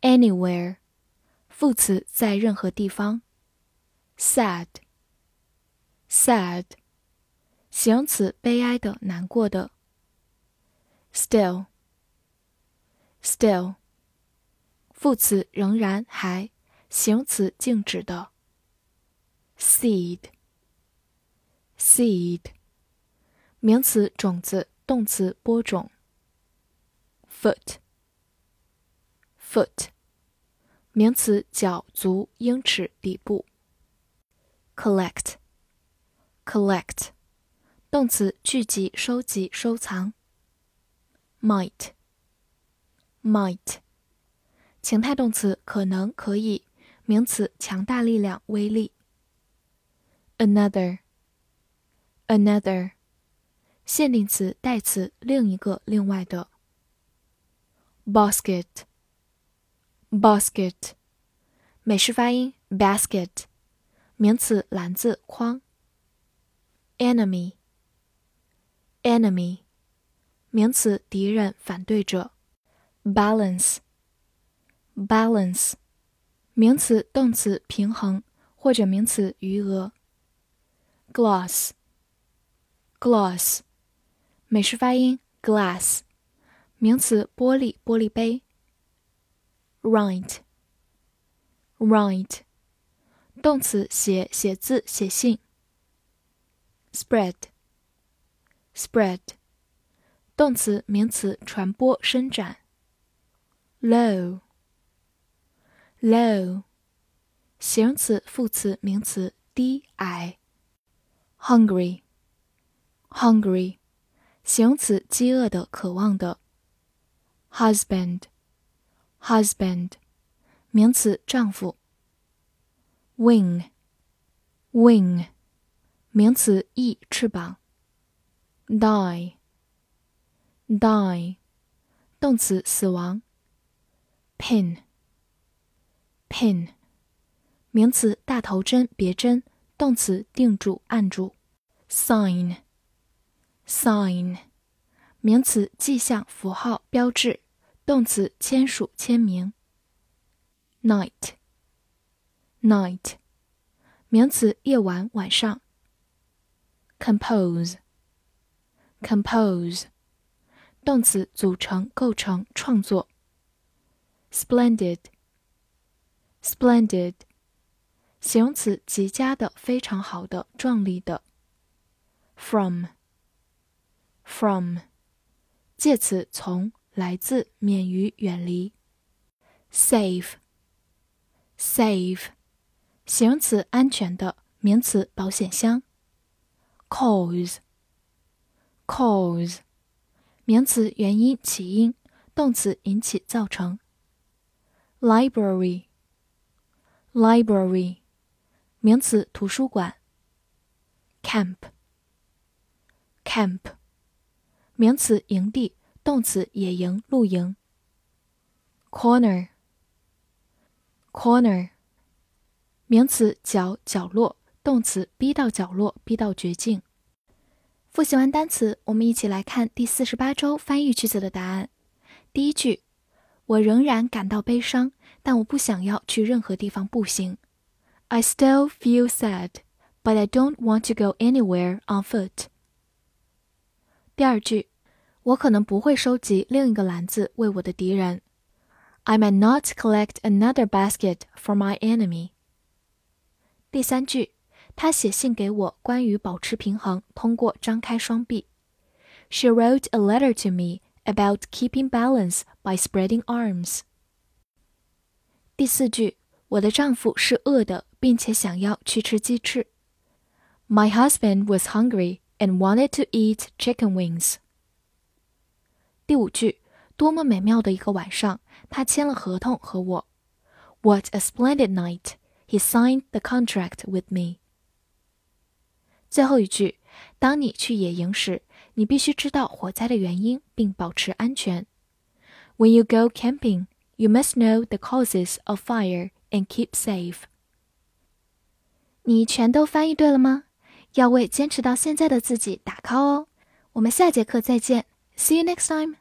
Anywhere，anywhere，副词在任何地方。Sad，sad，形容词悲哀的、难过的。Still，still，副词仍然、还，形容词静止的。Seed，seed，名词种子，动词播种。Foot，foot， 名词脚、足、英尺、底部。Collect，collect，动词聚集、收集、收藏。Might，might，情态动词可能、可以，名词强大力量、威力。Another，another，限定词代词另一个、另外的。basket Basket，美式发音 basket，名词篮子、筐。Enemy，enemy，名词敌人、反对者。Balance，balance，名词、动词平衡或者名词余额。Glass，glass，美式发音 glass，名词玻璃、玻璃杯。Write，write，动词写、写字、写信。Spread，spread，动词、名词传播、伸展。Low，low，形容词、副词、名词低、矮。hungry, hungry，形容词，饥饿的，渴望的。husband, husband，名词，丈夫。wing, wing，名词，翼，翅膀。die, die，动词，死亡。pin, pin，名词，大头针，别针。动词，定住，按住。sign，sign，名词，迹象、符号、标志；动词，签署、签名。night，night，名词，夜晚、晚上。compose，compose，动词，组成、构成、创作。splendid，splendid，形容词，极佳的、非常好的、壮丽的。from，from，介词从，来自，免于，远离。safe，safe，形容词安全的，名词保险箱。cause，cause，名词原因起因，动词引起造成。library，library，名词图书馆。camp。camp，名词营地，动词野营、露营。corner，corner，名词角、角落，动词逼到角落、逼到绝境。复习完单词，我们一起来看第四十八周翻译句子的答案。第一句，我仍然感到悲伤，但我不想要去任何地方步行。I still feel sad, but I don't want to go anywhere on foot. 第二句，我可能不会收集另一个篮子为我的敌人。I might not collect another basket for my enemy。第三句，他写信给我，关于保持平衡，通过张开双臂。She wrote a letter to me about keeping balance by spreading arms。第四句，我的丈夫是饿的，并且想要去吃鸡翅。My husband was hungry and wanted to eat chicken wings。 第五句， 多么美妙的一个晚上！他签了合同和我。What a splendid night! He signed the contract with me. 最后一句，当你去野营时，你必须知道火灾的原因并保持安全。When you go camping, you must know the causes of fire and keep safe. 你全都翻译对了吗？要为坚持到现在的自己打 call 哦！我们下节课再见，See you next time.